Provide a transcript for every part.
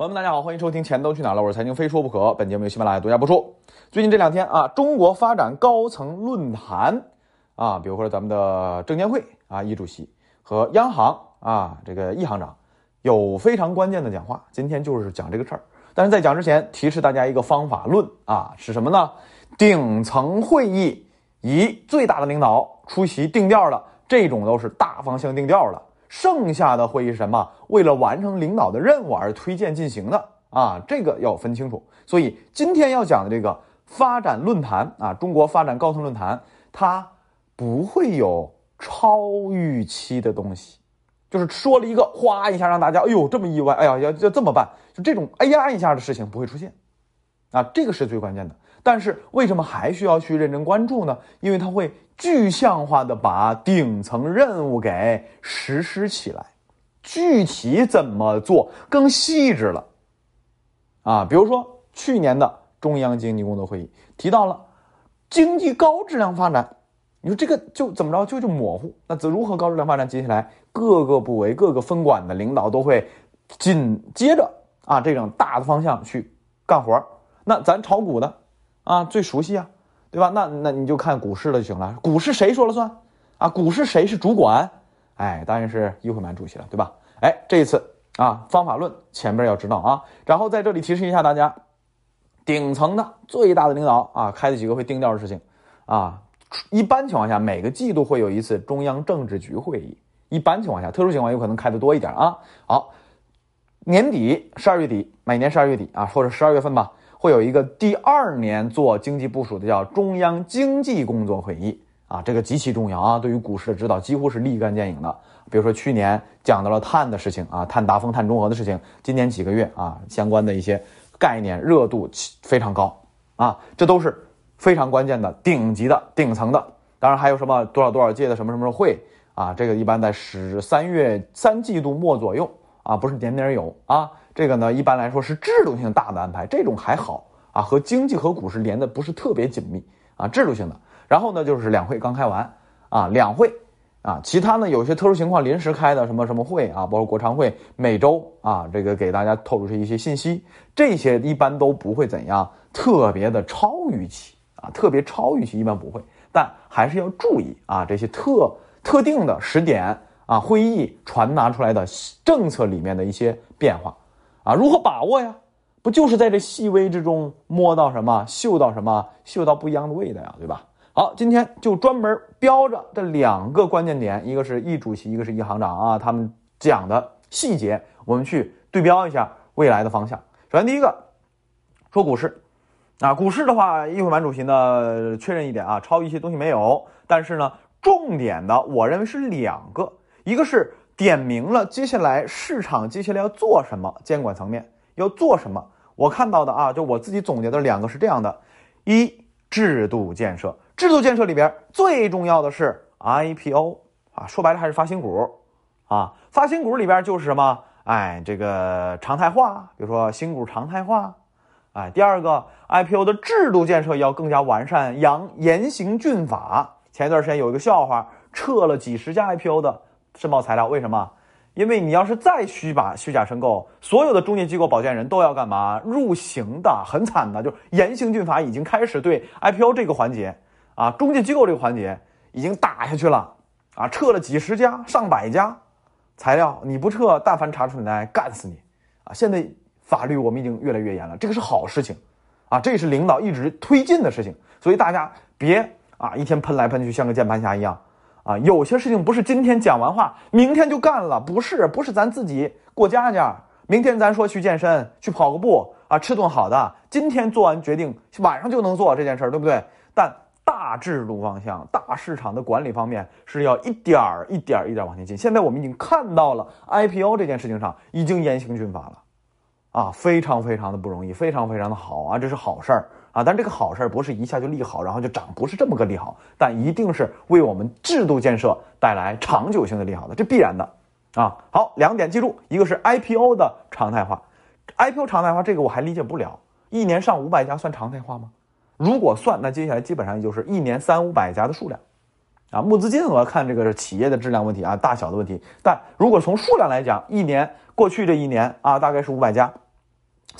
朋友们，大家好，欢迎收听《钱都去哪儿了》，我是财经非说不可。本节目由喜马拉雅独家播出。最近这两天啊，中国发展高层论坛啊，比如说咱们的证监会啊，易主席和央行啊，这个易行长有非常关键的讲话。今天就是讲这个事儿。但是在讲之前，提示大家一个方法论啊，是什么呢？顶层会议以最大的领导出席定调了，这种都是大方向定调了。剩下的会议是什么？为了完成领导的任务而推荐进行的啊，这个要分清楚。所以今天要讲的这个发展论坛啊，中国发展高层论坛，它不会有超预期的东西，就是说了一个哗一下让大家哎呦这么意外，哎呀要要这么办，就这种哎呀一下的事情不会出现，啊，这个是最关键的。但是为什么还需要去认真关注呢？因为它会具象化的把顶层任务给实施起来，具体怎么做更细致了。啊，比如说去年的中央经济工作会议提到了经济高质量发展，你说这个就怎么着就就模糊？那怎如何高质量发展？接下来各个部委、各个分管的领导都会紧接着啊这种大的方向去干活那咱炒股的。啊，最熟悉啊，对吧？那那你就看股市了就行了。股市谁说了算？啊，股市谁是主管？哎，当然是易会满主席了，对吧？哎，这一次啊，方法论前边要知道啊。然后在这里提示一下大家，顶层的最大的领导啊，开的几个会定调的事情啊。一般情况下，每个季度会有一次中央政治局会议。一般情况下，特殊情况有可能开的多一点啊。好，年底十二月底，每年十二月底啊，或者十二月份吧。会有一个第二年做经济部署的叫中央经济工作会议啊，这个极其重要啊，对于股市的指导几乎是立竿见影的。比如说去年讲到了碳的事情啊，碳达峰、碳中和的事情，今年几个月啊，相关的一些概念热度非常高啊，这都是非常关键的顶级的顶层的。当然还有什么多少多少届的什么什么会啊，这个一般在十三月三季度末左右啊，不是年年有啊。这个呢，一般来说是制度性大的安排，这种还好啊，和经济和股市连的不是特别紧密啊，制度性的。然后呢，就是两会刚开完啊，两会啊，其他呢有些特殊情况临时开的什么什么会啊，包括国常会每周啊，这个给大家透露出一些信息，这些一般都不会怎样特别的超预期啊，特别超预期一般不会，但还是要注意啊，这些特特定的时点啊，会议传达出来的政策里面的一些变化。啊，如何把握呀？不就是在这细微之中摸到什么，嗅到什么，嗅到不一样的味道呀，对吧？好，今天就专门标着这两个关键点，一个是易主席，一个是易行长啊，他们讲的细节，我们去对标一下未来的方向。首先第一个说股市啊，股市的话，易会满主席呢确认一点啊，抄一些东西没有，但是呢，重点的我认为是两个，一个是。点明了接下来市场接下来要做什么，监管层面要做什么。我看到的啊，就我自己总结的两个是这样的：一制度建设，制度建设里边最重要的是 IPO 啊，说白了还是发新股啊。发新股里边就是什么？哎，这个常态化，比如说新股常态化。哎，第二个 IPO 的制度建设要更加完善，扬严刑峻法。前一段时间有一个笑话，撤了几十家 IPO 的。申报材料为什么？因为你要是再虚把虚假申购，所有的中介机构保荐人都要干嘛？入刑的，很惨的，就是严刑峻法已经开始对 IPO 这个环节啊，中介机构这个环节已经打下去了啊，撤了几十家、上百家材料，你不撤，但凡查出你来，干死你啊！现在法律我们已经越来越严了，这个是好事情啊，这是领导一直推进的事情，所以大家别啊一天喷来喷去，像个键盘侠一样。啊，有些事情不是今天讲完话，明天就干了，不是，不是咱自己过家家。明天咱说去健身，去跑个步啊，吃顿好的。今天做完决定，晚上就能做这件事儿，对不对？但大制度方向、大市场的管理方面是要一点儿一点儿一点儿往前进。现在我们已经看到了 IPO 这件事情上已经严刑峻法了，啊，非常非常的不容易，非常非常的好啊，这是好事儿。啊，但这个好事不是一下就利好，然后就涨，不是这么个利好，但一定是为我们制度建设带来长久性的利好的，这必然的。啊，好，两点记住，一个是 IPO 的常态化，IPO 常态化这个我还理解不了，一年上五百家算常态化吗？如果算，那接下来基本上也就是一年三五百家的数量。啊，募资金额看这个是企业的质量问题啊，大小的问题，但如果从数量来讲，一年过去这一年啊，大概是五百家。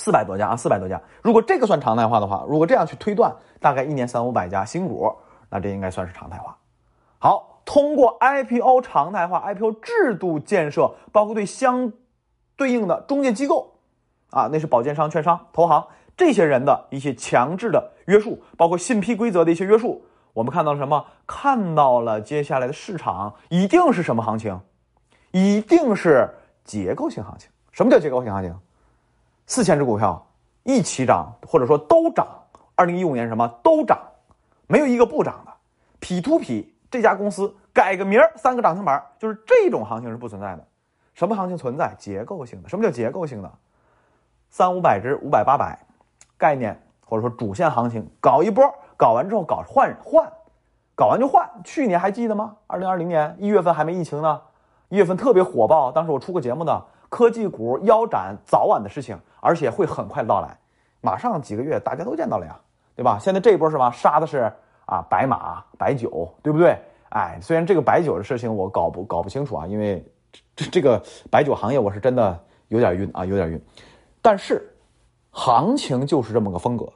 四百多家啊，四百多家。如果这个算常态化的话，如果这样去推断，大概一年三五百家新股，那这应该算是常态化。好，通过 IPO 常态化、IPO 制度建设，包括对相对应的中介机构啊，那是保荐商、券商、投行这些人的一些强制的约束，包括信批规则的一些约束。我们看到了什么？看到了接下来的市场一定是什么行情？一定是结构性行情。什么叫结构性行情？四千只股票一起涨，或者说都涨。二零一五年什么都涨，没有一个不涨的。P to P 这家公司改个名儿，三个涨停板，就是这种行情是不存在的。什么行情存在？结构性的。什么叫结构性的？三五百只，五百八百，概念或者说主线行情搞一波，搞完之后搞换换，搞完就换。去年还记得吗？二零二零年一月份还没疫情呢，一月份特别火爆，当时我出过节目的科技股腰斩早晚的事情，而且会很快到来，马上几个月大家都见到了呀，对吧？现在这一波是吧？杀的是。啊，白马白酒，对不对？哎，虽然这个白酒的事情我搞不搞不清楚啊，因为这这个白酒行业我是真的有点晕啊，有点晕。但是行情就是这么个风格，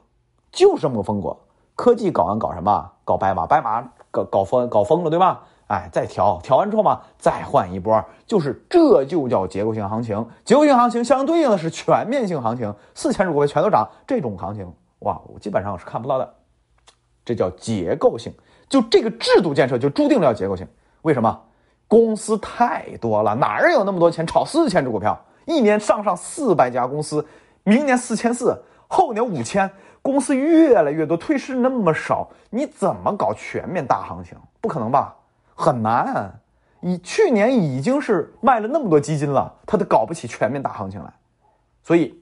就是这么个风格。科技搞完搞什么？搞白马，白马搞搞疯搞疯了，对吧？哎，再调调完之后嘛，再换一波，就是这就叫结构性行情。结构性行情相对应的是全面性行情，四千只股票全都涨，这种行情哇，我基本上我是看不到的。这叫结构性，就这个制度建设就注定了要结构性。为什么？公司太多了，哪儿有那么多钱炒四千只股票？一年上上四百家公司，明年四千四，后年五千，公司越来越多，退市那么少，你怎么搞全面大行情？不可能吧？很难。你去年已经是卖了那么多基金了，他都搞不起全面大行情来，所以。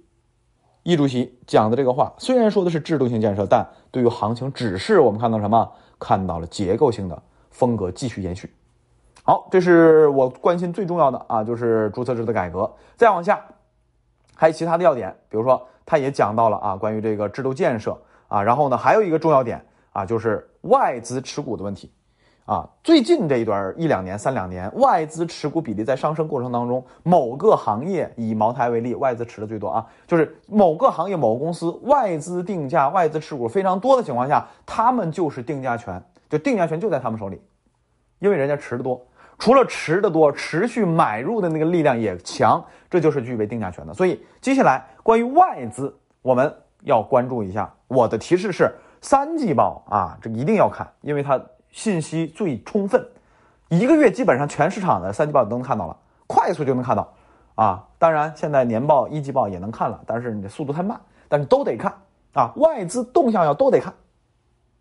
易主席讲的这个话，虽然说的是制度性建设，但对于行情只是我们看到什么？看到了结构性的风格继续延续。好，这是我关心最重要的啊，就是注册制的改革。再往下，还有其他的要点，比如说他也讲到了啊，关于这个制度建设啊，然后呢，还有一个重要点啊，就是外资持股的问题。啊，最近这一段一两年、三两年，外资持股比例在上升过程当中，某个行业以茅台为例，外资持的最多啊，就是某个行业某个公司外资定价、外资持股非常多的情况下，他们就是定价权，就定价权就在他们手里，因为人家持的多，除了持的多，持续买入的那个力量也强，这就是具备定价权的。所以接下来关于外资，我们要关注一下。我的提示是三季报啊，这一定要看，因为它。信息最充分，一个月基本上全市场的三季报都能看到了，快速就能看到，啊，当然现在年报一季报也能看了，但是你的速度太慢，但是都得看。啊，外资动向要都得看，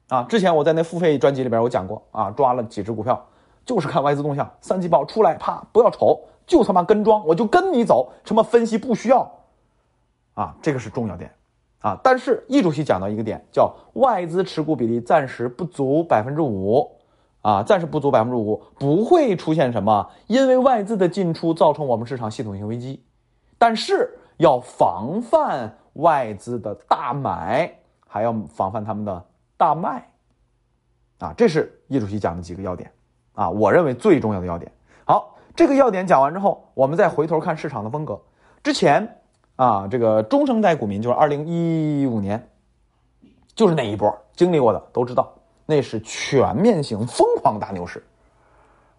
啊，之前我在那付费专辑里边我讲过啊，抓了几只股票，就是看外资动向，三季报出来啪不要瞅，就他妈跟庄，我就跟你走，什么分析不需要，啊，这个是重要点。啊，但是易主席讲到一个点，叫外资持股比例暂时不足百分之五，啊，暂时不足百分之五，不会出现什么因为外资的进出造成我们市场系统性危机，但是要防范外资的大买，还要防范他们的大卖，啊，这是易主席讲的几个要点，啊，我认为最重要的要点。好，这个要点讲完之后，我们再回头看市场的风格，之前。啊，这个中生代股民就是二零一五年，就是那一波经历过的都知道，那是全面性疯狂大牛市，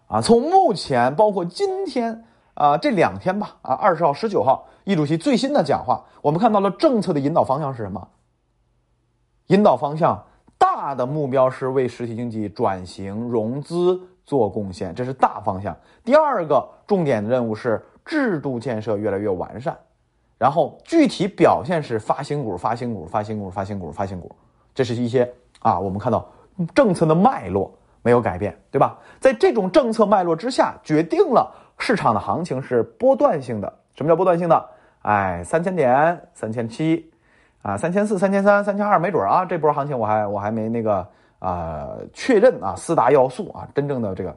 啊，从目前包括今天啊这两天吧，啊二十号、十九号，易主席最新的讲话，我们看到了政策的引导方向是什么？引导方向大的目标是为实体经济转型融资做贡献，这是大方向。第二个重点的任务是制度建设越来越完善。然后具体表现是发新股、发新股、发新股、发新股、发新股，这是一些啊，我们看到政策的脉络没有改变，对吧？在这种政策脉络之下，决定了市场的行情是波段性的。什么叫波段性的？哎，三千点、三千七，啊，三千四、三千三、三千二，没准啊，这波行情我还我还没那个啊确认啊四大要素啊真正的这个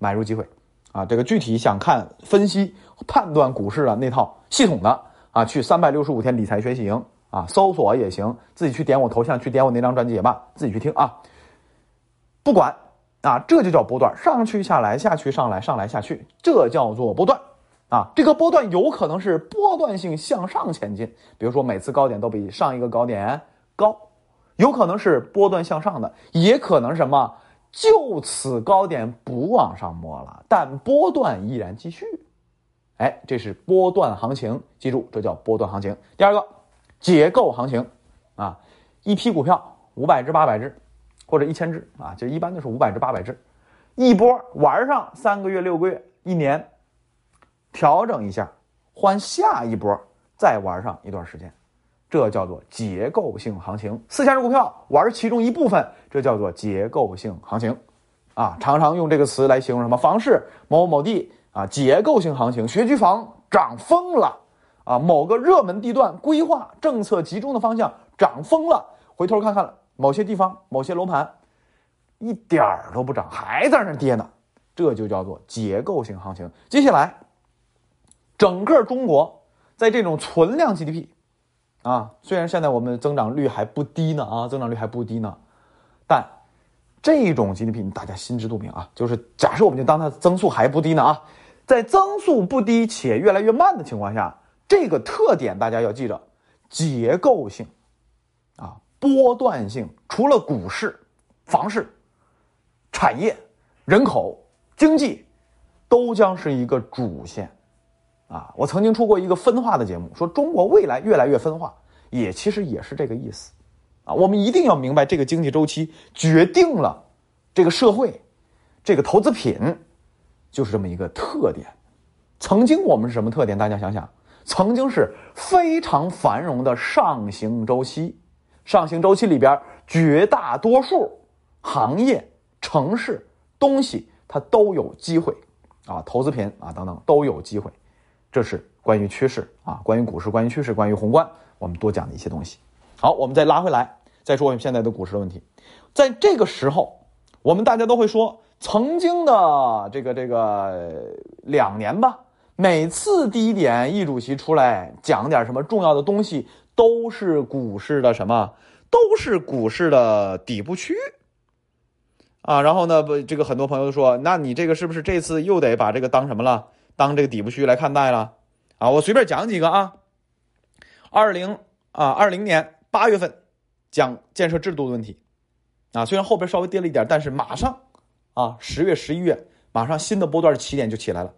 买入机会啊，这个具体想看分析判断股市的那套系统的。啊，去三百六十五天理财学习营啊，搜索也行，自己去点我头像，去点我那张专辑也罢，自己去听啊。不管啊，这就叫波段，上去下来，下去上来，上来下去，这叫做波段啊，这个波段有可能是波段性向上前进，比如说每次高点都比上一个高点高，有可能是波段向上的，也可能什么就此高点不往上摸了，但波段依然继续。哎，这是波段行情，记住这叫波段行情。第二个结构行情啊，一批股票五百只、八百只或者一千只啊，就一般都是五百只、八百只。一波玩上三个月、六个月、一年，调整一下，换下一波，再玩上一段时间，这叫做结构性行情。四千只股票玩其中一部分，这叫做结构性行情，啊，常常用这个词来形容什么房市某某地啊，结构性行情，学区房涨疯了啊，某个热门地段规划政策集中的方向涨疯了，回头看看某些地方某些楼盘。一点儿都不涨，还在那跌呢，这就叫做结构性行情。接下来，整个中国在这种存量 GDP 啊，虽然现在我们增长率还不低呢啊，增长率还不低呢，但这种 GDP 大家心知肚明啊，就是假设我们就当它增速还不低呢啊，在增速不低且越来越慢的情况下，这个特点大家要记着，结构性啊，波段性，除了股市、房市。产业、人口、经济，都将是一个主线，啊！我曾经出过一个分化的节目，说中国未来越来越分化，也其实也是这个意思，啊！我们一定要明白，这个经济周期决定了这个社会，这个投资品就是这么一个特点。曾经我们是什么特点？大家想想，曾经是非常繁荣的上行周期，上行周期里边绝大多数行业。城市东西它都有机会，啊，投资品啊等等都有机会，这是关于趋势啊，关于股市，关于趋势，关于宏观，我们多讲的一些东西。好，我们再拉回来，再说我们现在的股市的问题。在这个时候，我们大家都会说，曾经的这个这个两年吧，每次低点，易主席出来讲点什么重要的东西，都是股市的什么，都是股市的底部区。啊，然后呢，不，这个很多朋友说，那你这个是不是这次又得把这个当什么了？当这个底部区来看待了？啊，我随便讲几个啊。二零啊，二零年八月份讲建设制度的问题，啊，虽然后边稍微跌了一点，但是马上啊，十月、十一月马上新的波段起点就起来了，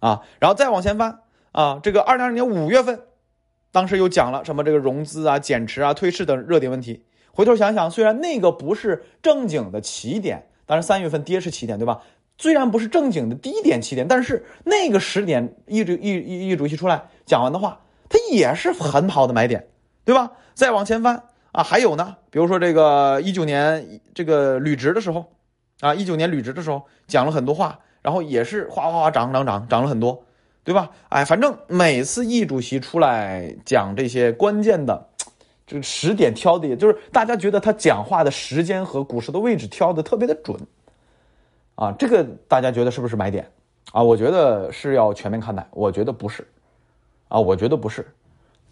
啊，然后再往前翻啊，这个二零二零年五月份，当时又讲了什么这个融资啊、减持啊、退市等热点问题。回头想想，虽然那个不是正经的起点，当然三月份跌是起点，对吧？虽然不是正经的低点起点，但是那个时点，一主一一一主席出来讲完的话，它也是很好的买点，对吧？再往前翻啊，还有呢，比如说这个一九年这个履职的时候，啊，一九年履职的时候讲了很多话，然后也是哗哗哗涨涨涨涨了很多，对吧？哎，反正每次易主席出来讲这些关键的。这个时点挑的，也就是大家觉得他讲话的时间和股市的位置挑的特别的准，啊，这个大家觉得是不是买点？啊，我觉得是要全面看待，我觉得不是，啊，我觉得不是，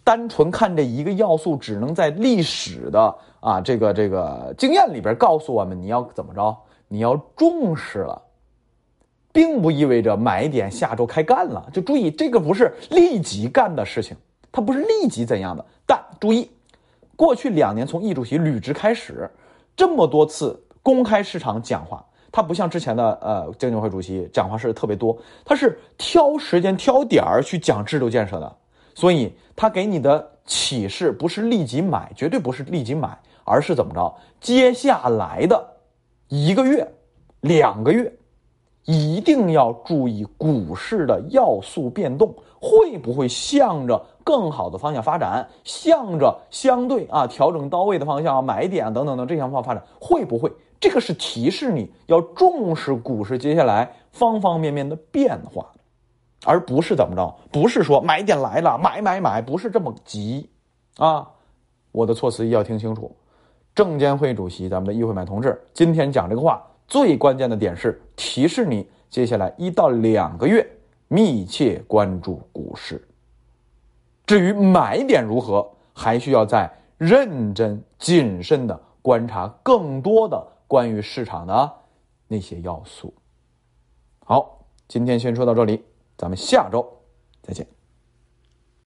单纯看这一个要素，只能在历史的啊这个这个经验里边告诉我们你要怎么着，你要重视了，并不意味着买点下周开干了，就注意这个不是立即干的事情，它不是立即怎样的，但注意。过去两年，从易主席履职开始，这么多次公开市场讲话，他不像之前的呃证监会主席讲话是特别多，他是挑时间挑点儿去讲制度建设的，所以他给你的启示不是立即买，绝对不是立即买，而是怎么着？接下来的一个月、两个月。一定要注意股市的要素变动会不会向着更好的方向发展，向着相对啊调整到位的方向买点等等等这些方向发展会不会？这个是提示你要重视股市接下来方方面面的变化，而不是怎么着？不是说买点来了买买买，不是这么急啊！我的措辞要听清楚。证监会主席咱们的易会买同志今天讲这个话。最关键的点是提示你，接下来一到两个月密切关注股市。至于买点如何，还需要再认真谨慎的观察更多的关于市场的那些要素。好，今天先说到这里，咱们下周再见。